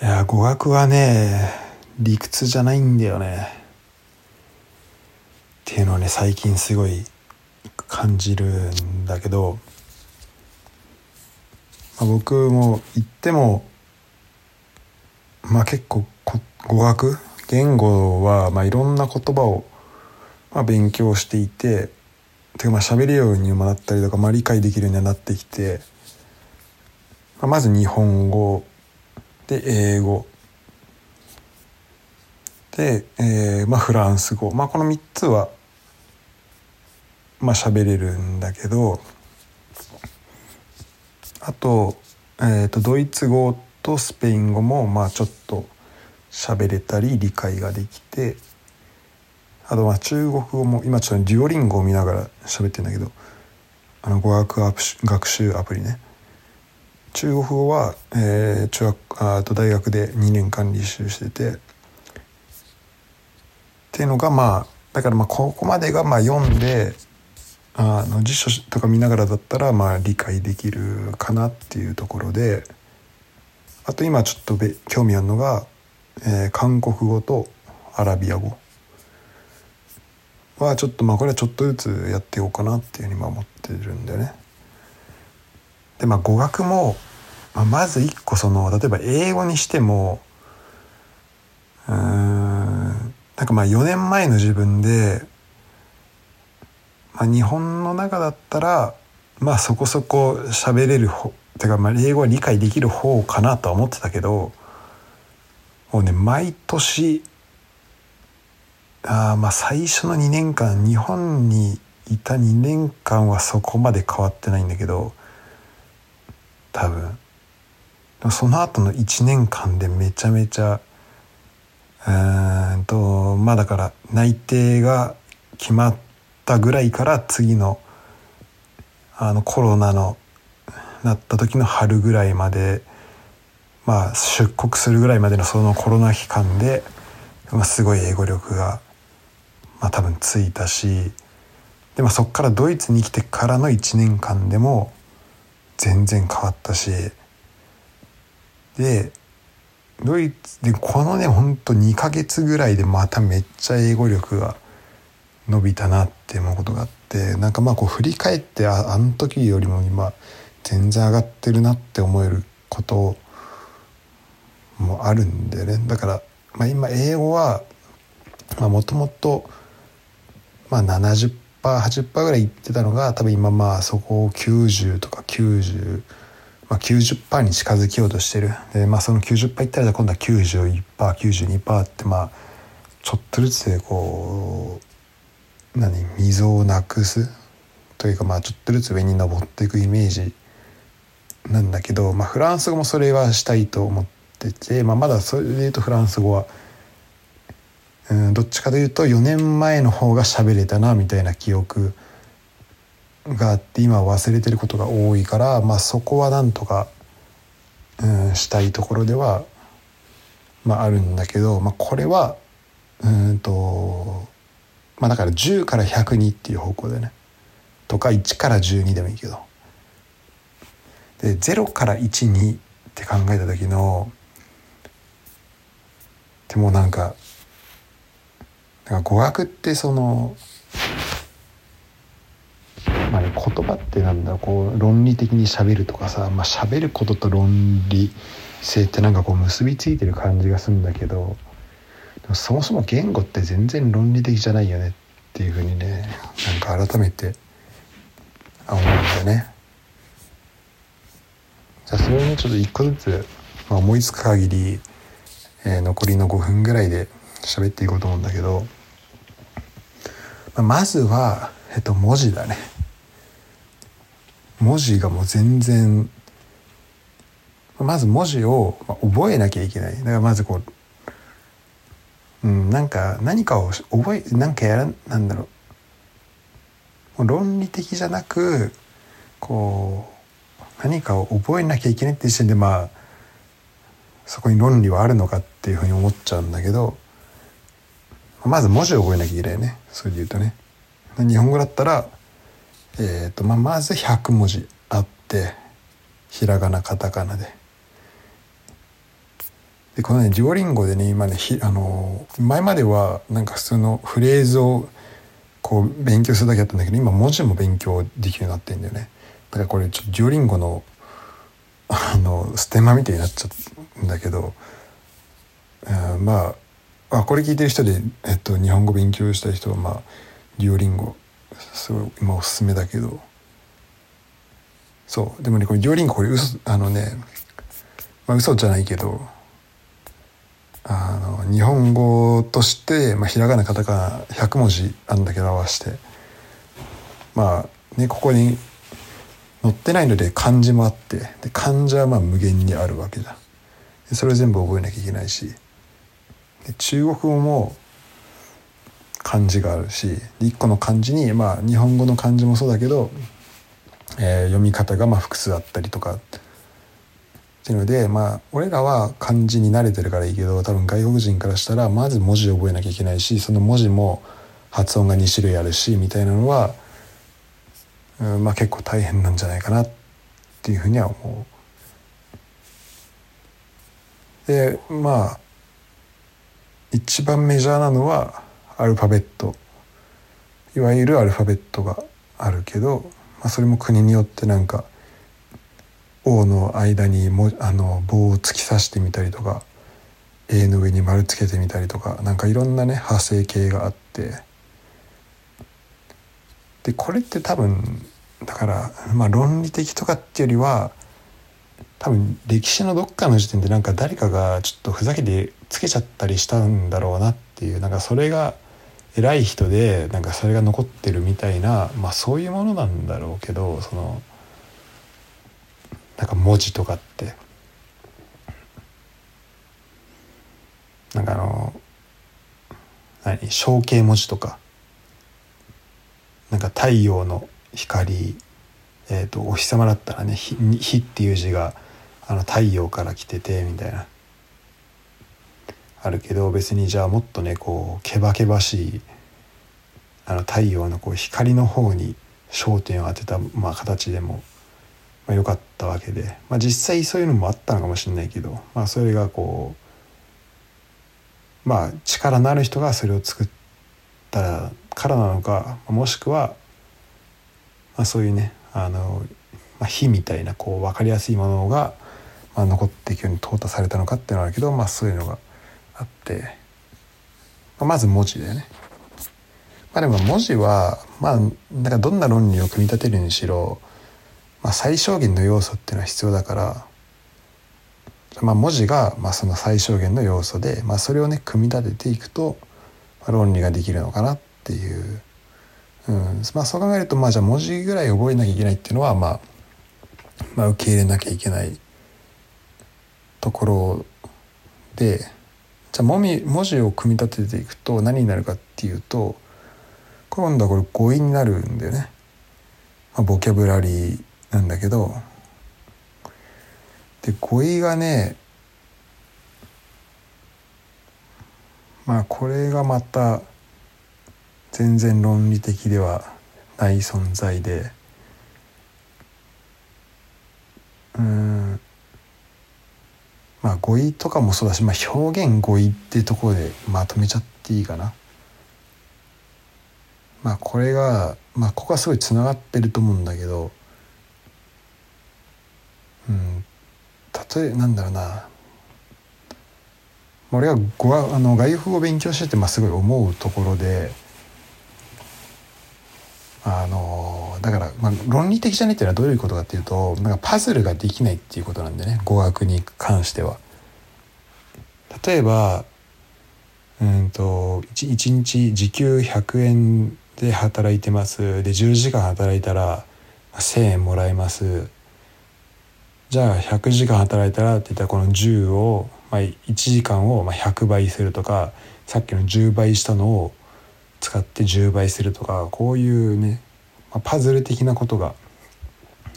いや語学はね理屈じゃないんだよね。っていうのをね最近すごい感じるんだけど、まあ、僕も言ってもまあ結構語学？言語はまあいろんな言葉をまあ勉強していててかまあ喋るようにもなったりとか、まあ、理解できるようになってきて、まあ、まず日本語で英語。で、えーまあ、フランス語、まあ、この3つはまあ喋れるんだけどあと,、えーと、ドイツ語とスペイン語もまあちょっと喋れたり理解ができてあとまあ中国語も今ちょっとデュオリンゴを見ながら喋ってるんだけどあの語学学習アプリね。中国語は、えー、中学あと大学で2年間履修してて。っていうのがまあだからまあここまでがまあ読んであの辞書とか見ながらだったらまあ理解できるかなっていうところで。あと今ちょっと興味あるのが、えー、韓国語とアラビア語。はちょっとまあこれはちょっとずつやっていこうかなっていうふうに思ってるんだよね。でまあ語学も、まあ、まず一個その例えば英語にしてもうんなんかまあ4年前の自分で、まあ、日本の中だったらまあそこそこ喋れる方てかまあ英語は理解できる方かなとは思ってたけどもうね毎年あまあ最初の2年間日本にいた2年間はそこまで変わってないんだけど多分。その後の1年間でめちゃめちゃうんとまあだから内定が決まったぐらいから次のあのコロナのなった時の春ぐらいまでまあ出国するぐらいまでのそのコロナ期間で、まあ、すごい英語力が、まあ、多分ついたしで、まあ、そっからドイツに来てからの1年間でも全然変わったしでドイツでこのねほんと2ヶ月ぐらいでまためっちゃ英語力が伸びたなって思うことがあってなんかまあこう振り返ってああの時よりも今全然上がってるなって思えることもあるんだよね。だから、まあ、今英語はもともと 70%80% ぐらいいってたのが多分今まあそこを90とか90まあ、90%に近づきようとしてる。で、まあ、その90%いったら今度は 91%92% ってまあちょっとずつでこう何溝をなくすというかまあちょっとずつ上に登っていくイメージなんだけど、まあ、フランス語もそれはしたいと思ってて、まあ、まだそれで言うとフランス語はうんどっちかというと4年前の方が喋れたなみたいな記憶があって今忘れてることが多いから、まあ、そこはなんとか、うん、したいところでは、まあ、あるんだけど、まあ、これはうんとまあだから10から102っていう方向でね。とか1から12でもいいけど。で0から12って考えた時のでもなんかなんか語学ってそのまあね、言葉ってなんだこう論理的にしゃべるとかさ、まあ、喋ることと論理性ってなんかこう結びついてる感じがするんだけどそもそも言語って全然論理的じゃないよねっていうふうにねなんか改めて思うんだよね。じゃあそれをねちょっと一個ずつ、まあ、思いつく限り、えー、残りの5分ぐらいで喋っていこうと思うんだけど、まあ、まずは、えっと、文字だね。文字がもう全然まず文字を覚えなきゃいけない。だからまずこう、うん、なんか何かを覚えなんかやらなんだろう。論理的じゃなくこう何かを覚えなきゃいけないって時点でまあそこに論理はあるのかっていうふうに思っちゃうんだけどまず文字を覚えなきゃいけないね。それで言うとね。日本語だったらえーとまあ、まず100文字あってひらがなカタカナで。でこのねデュオリンゴでね今ねひあの前まではなんか普通のフレーズをこう勉強するだけだったんだけど今文字も勉強できるようになってんだよね。だからこれちょっとデュオリンゴのあのステマみたいになっちゃうんだけど、うん、まああこれ聞いてる人で、えっと、日本語勉強したい人はまあデュオリンゴすごい今おすすめだけど。そう。でもねこれデュオリンゴこれ嘘あのねまあ嘘じゃないけどあの日本語として、まあ、ひらがなカタカナ100文字あんだけど合わせてまあねここに載ってないので漢字もあってで漢字はまあ無限にあるわけじゃそれを全部覚えなきゃいけないし中国語も漢字があるし一個の漢字にまあ日本語の漢字もそうだけど、えー、読み方がまあ複数あったりとかっていうのでまあ俺らは漢字に慣れてるからいいけど多分外国人からしたらまず文字を覚えなきゃいけないしその文字も発音が2種類あるしみたいなのは、うんまあ、結構大変なんじゃないかなっていうふうには思う。でまあ一番メジャーなのはアルファベット。いわゆるアルファベットがあるけど、まあ、それも国によってなんか「O の間にもあの棒を突き刺してみたりとか A の上に丸つけてみたりとかなんかいろんなね派生形があって。でこれって多分だからまあ論理的とかっていうよりは多分歴史のどっかの時点でなんか誰かがちょっとふざけてつけちゃったりしたんだろうなっていうなんかそれが偉い人でなんかそれが残ってるみたいなまあそういうものなんだろうけどそのなんか文字とかって。なんかあの何象形文字とか。なんか太陽の光えーと、お日様だったらね「火」火っていう字があの太陽から来ててみたいな。あるけど別にじゃあもっとねこうけばけばしいあの太陽のこう光の方に焦点を当てた、まあ、形でもまあ、かったわけで、まあ、実際そういうのもあったのかもしれないけど、まあ、それがこうまあ力のある人がそれを作ったからなのかもしくは、まあ、そういうねあの、まあ、火みたいなこう分かりやすいものが、まあ、残っていくように淘汰されたのかっていうのはあるけど、まあ、そういうのがあって、まあ、まず文字だよね。まあ、でも文字はまあなんかどんな論理を組み立てるにしろまあ、最小限の要素っていうのは必要だから、まあ、文字がまあその最小限の要素で、まあ、それをね組み立てていくと、論理ができるのかなっていう、うんまあ、そう考えるとまあじゃあ文字ぐらい覚えなきゃいけないっていうのは、まあ、まあ受け入れなきゃいけないところでじゃあ文字を組み立てていくと何になるかっていうと今度はこれ語彙になるんだよね。まあ、ボキャブラリーなんだけどで語彙がねまあこれがまた全然論理的ではない存在でうんまあ語彙とかもそうだし、まあ、表現語彙っていうところでまとめちゃっていいかな。まあこれがまあここはすごいつながってると思うんだけどうん例えなんだろうな俺は語あの外国語を勉強してて、まあ、すごい思うところであのだから、まあ、論理的じゃないっていうのはどういうことかっていうとなんかパズルができないっていうことなんでね語学に関しては。例えばうんと 1, 1日時給100円で働いてます。で10時間働いたら1,000円もらえます。じゃあ100時間働いたらって言ったらこの10を、まあ、1時間を100倍するとかさっきの10倍したのを使って10倍するとかこういうね、まあ、パズル的なことが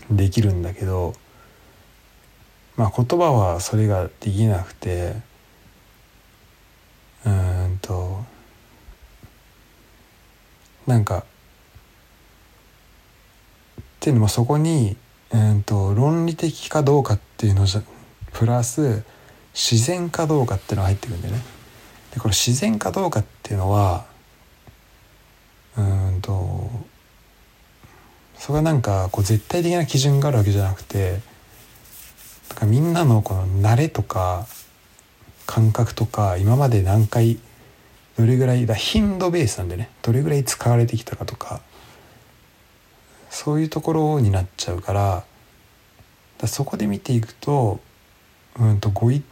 できるんだけど、まあ、言葉はそれができなくてうんとなんかっていうのもそこにうんと論理的かどうかっていうのじゃプラス自然かどうかっていうのが入ってくるんだよね。でこれ自然かどうかっていうのはうんとそれはなんかこう絶対的な基準があるわけじゃなくてだからみんなのこの慣れとか感覚とか今まで何回どれぐらいだ頻度ベースなんでねどれぐらい使われてきたかとかそういうところになっちゃうからだそこで見ていくと,、うんと語彙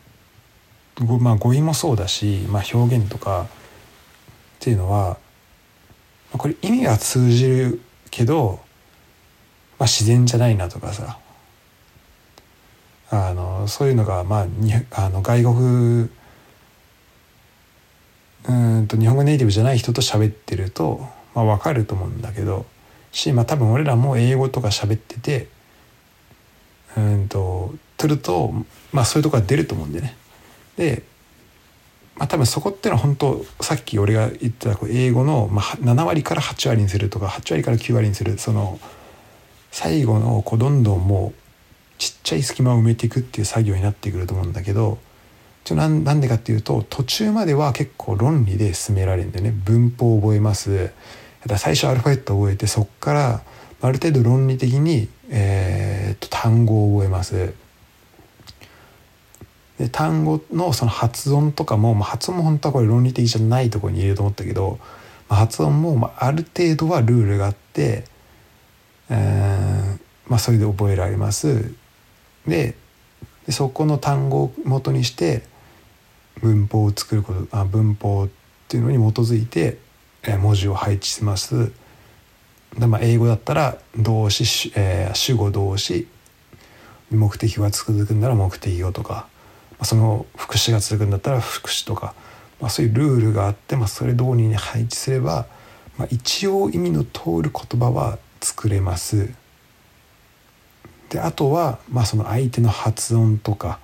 語,、まあ、語彙もそうだし、まあ、表現とかっていうのはこれ意味は通じるけど、まあ、自然じゃないなとかさあのそういうのが、まあ、にあの外国うんと日本語ネイティブじゃない人と喋ってると、まあ、分かると思うんだけどし、まあ、多分俺らも英語とか喋っててうんと取ると、まあ、そういうとこが出ると思うんでね。で、まあ、多分そこっていうのは本当さっき俺が言ってた英語の、まあ、7割から8割にするとか8割から9割にするその最後のこうどんどんもうちっちゃい隙間を埋めていくっていう作業になってくると思うんだけどちょなんなんでかっていうと途中までは結構論理で進められるんだよね。文法を覚えます。最初アルファベットを覚えてそこからある程度論理的に、えー、と単語を覚えます。で単語のその発音とかも、まあ、発音も本当はこれ論理的じゃないところに入れると思ったけど、まあ、発音も、まあ、ある程度はルールがあって、えーまあ、それで覚えられます。でそこの単語を元にして文法を作ることあ文法っていうのに基づいて、文字を配置しますで、まあ、英語だったら動詞、えー、主語動詞目的が続くんなら目的語とか、ま、その副詞が続くんだったら副詞とか、まあ、そういうルールがあって、まあ、それ通りに配置すれば、まあ、一応意味の通る言葉は作れます。であとは、まあ、その相手の発音とか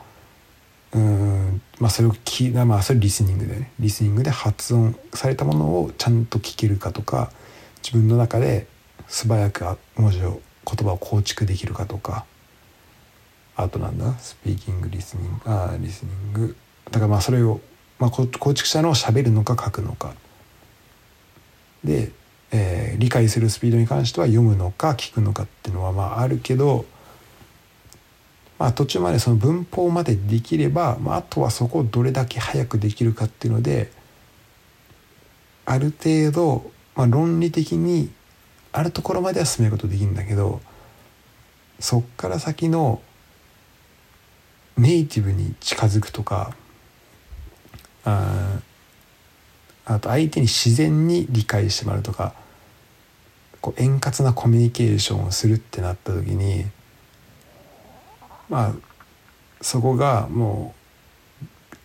うんまあそれを聞まあそれリスニングでねリスニングで発音されたものをちゃんと聞けるかとか自分の中で素早く文字を言葉を構築できるかとかあとなんだスピーキングリスニングあリスニング。だからまあそれを、まあ、構築したのを喋るのか書くのか。で、えー、理解するスピードに関しては読むのか聞くのかっていうのはまああるけどまあ、途中までその文法までできれば、まあ、あとはそこをどれだけ早くできるかっていうのである程度、まあ、論理的にあるところまでは進めることできるんだけどそっから先のネイティブに近づくとかああと相手に自然に理解してもらうとかこう円滑なコミュニケーションをするってなった時にまあそこがも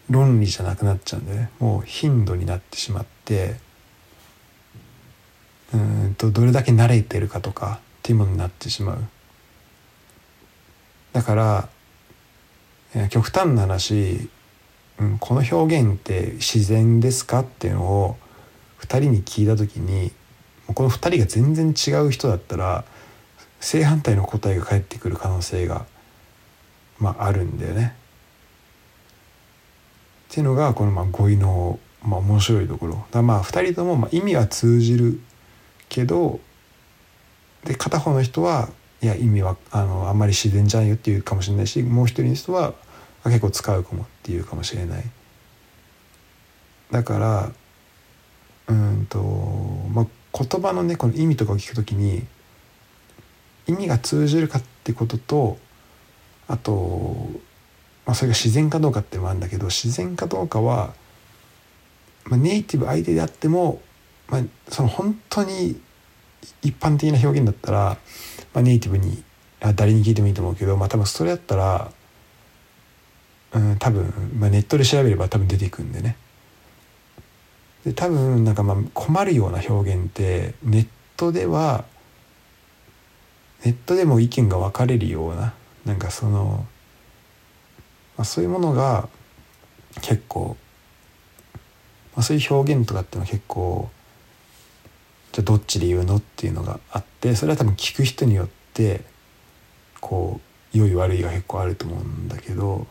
う論理じゃなくなっちゃうんでね。もう頻度になってしまってうんとどれだけ慣れてるかとかっていうものになってしまう。だから極端な話、うん、この表現って自然ですかっていうのを2人に聞いた時にこの2人が全然違う人だったら正反対の答えが返ってくる可能性がまあ、あるんだよね。っていうのがこのまあ語彙のまあ面白いところだまあ2人ともまあ意味は通じるけどで片方の人はいや意味はあのあんまり自然じゃないよっていうかもしれないしもう一人の人は結構使うかもっていうかもしれない。だからうんと、まあ、言葉のねこの意味とかを聞くときに意味が通じるかってこととあと、まあ、それが自然かどうかっていうのもあるんだけど自然かどうかは、まあ、ネイティブ相手であっても、まあ、その本当に一般的な表現だったら、まあ、ネイティブにあ誰に聞いてもいいと思うけど、まあ、多分それだったら、うん、多分、まあ、ネットで調べれば多分出ていくんでね。で多分なんかまあ困るような表現ってネットではネットでも意見が分かれるようななんかその、まあ、そういうものが結構、まあ、そういう表現とかっていうのは結構じゃどっちで言うのっていうのがあってそれは多分聞く人によってこう良い悪いが結構あると思うんだけど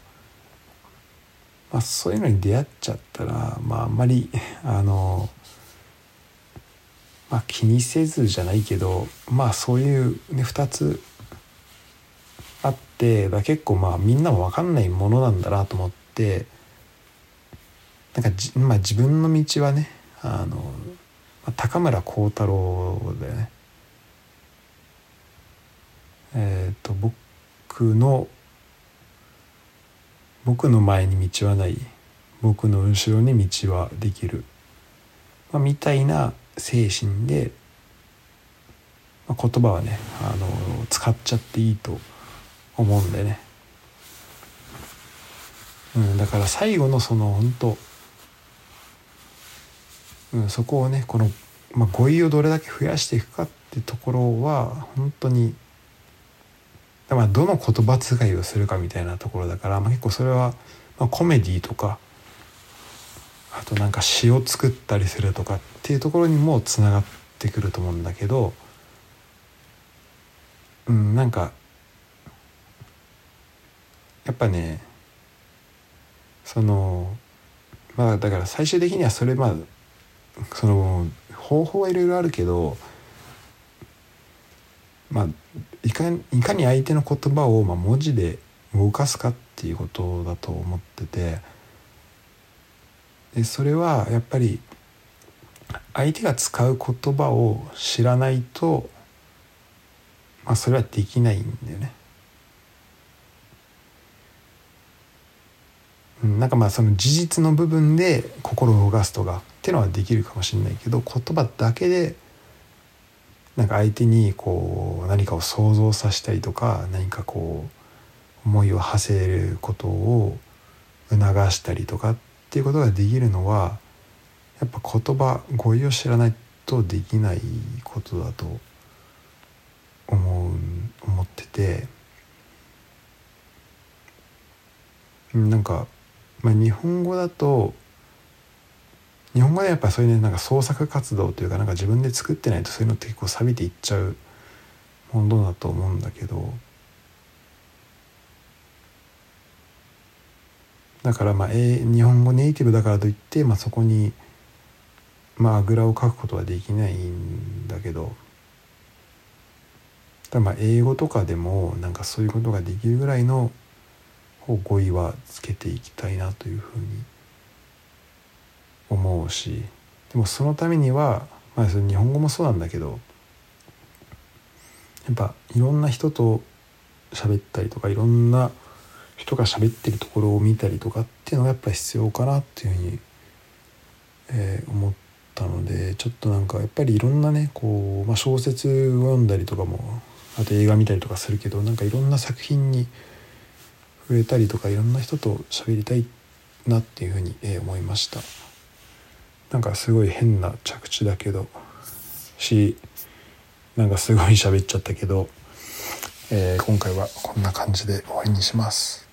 まあ、そういうのに出会っちゃったら、まあ、あんまり あの、まあ、気にせずじゃないけどまあそういう、ね、2つあって結構まあみんなも分かんないものなんだなと思ってなんかじ、まあ、自分の道はねあのまあ高村光太郎だよね。えっ、ー、と僕の僕の前に道はない僕の後ろに道はできる、まあ、みたいな精神で、まあ、言葉はねあの使っちゃっていいと思うんでね、うん、だから最後のその本当、うん、そこをねこの、まあ、語彙をどれだけ増やしていくかってところは本当にまあどの言葉遣いをするかみたいなところだから、まあ、結構それは、まあ、コメディとかあとなんか詩を作ったりするとかっていうところにもつながってくると思うんだけどうんなんかぱねそのまあだから最終的にはそれまあその方法はいろいろあるけどまあいかいかに相手の言葉をまあ文字で動かすかっていうことだと思っててでそれはやっぱり相手が使う言葉を知らないと、まあ、それはできないんだよね。なんかまあその事実の部分で心を動かすとかっていうのはできるかもしれないけど言葉だけでなんか相手にこう何かを想像させたりとか何かこう思いを馳せることを促したりとかっていうことができるのはやっぱ言葉語彙を知らないとできないことだと思う思ってて。なんか、まあ、日本語だと日本語でやっぱそういうねなんか創作活動というかなんか自分で作ってないとそういうのって結構錆びていっちゃうものだと思うんだけどだからまあ、え日本語ネイティブだからといって、まあ、そこにまああぐらをかくことはできないんだけどだまあ英語とかでもなんかそういうことができるぐらいの語彙はつけていきたいなというふうに思うしでもそのためには、まあ、日本語もそうなんだけどやっぱいろんな人と喋ったりとかいろんな人が喋ってるところを見たりとかっていうのがやっぱ必要かなっていうふうに、えー、思ったのでちょっとなんかやっぱりいろんなねこう、まあ、小説を読んだりとかもあと映画見たりとかするけどなんかいろんな作品に触れたりとかいろんな人と喋りたいなっていうふうに、え、思いました。なんかすごい変な着地だけどしなんかすごい喋っちゃったけど、えー、今回はこんな感じで終わりにします。